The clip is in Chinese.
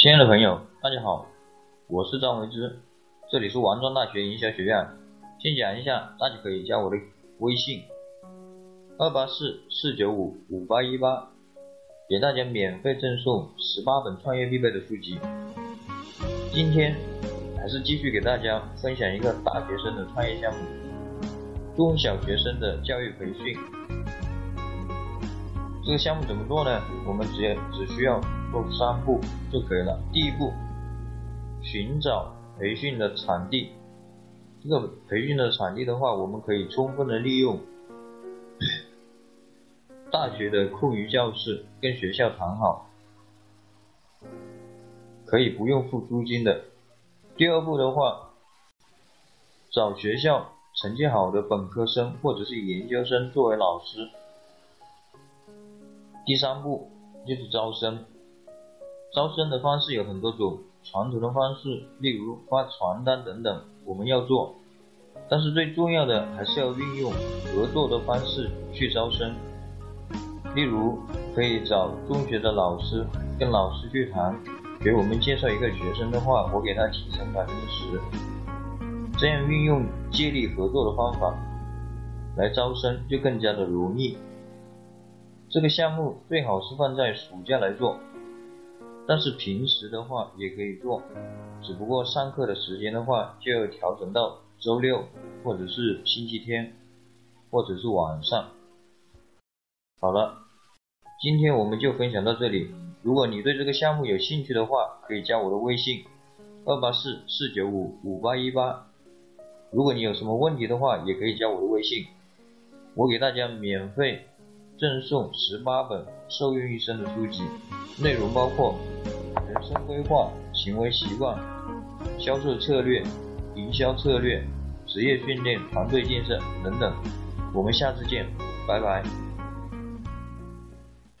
亲爱的朋友，大家好，我是张维之，这里是王庄大学营销学院。先讲一下，大家可以加我的微信二八四四九五五八一八，给大家免费赠送十八本创业必备的书籍。今天还是继续给大家分享一个大学生的创业项目——中小学生的教育培训。这个项目怎么做呢？我们只要只需要。做三步就可以了。第一步，寻找培训的场地。这个培训的场地的话，我们可以充分的利用大学的空余教室，跟学校谈好，可以不用付租金的。第二步的话，找学校成绩好的本科生或者是研究生作为老师。第三步就是招生。招生的方式有很多种，传统的方式，例如发传单等等，我们要做。但是最重要的还是要运用合作的方式去招生。例如，可以找中学的老师，跟老师去谈，给我们介绍一个学生的话，我给他提成百分之十。这样运用借力合作的方法来招生，就更加的容易。这个项目最好是放在暑假来做。但是平时的话也可以做，只不过上课的时间的话就要调整到周六或者是星期天，或者是晚上。好了，今天我们就分享到这里。如果你对这个项目有兴趣的话，可以加我的微信二八四四九五五八一八。如果你有什么问题的话，也可以加我的微信，我给大家免费赠送十八本受用一生的书籍，内容包括。人生规划、行为习惯、销售策略、营销策略、职业训练、团队建设等等。我们下次见，拜拜。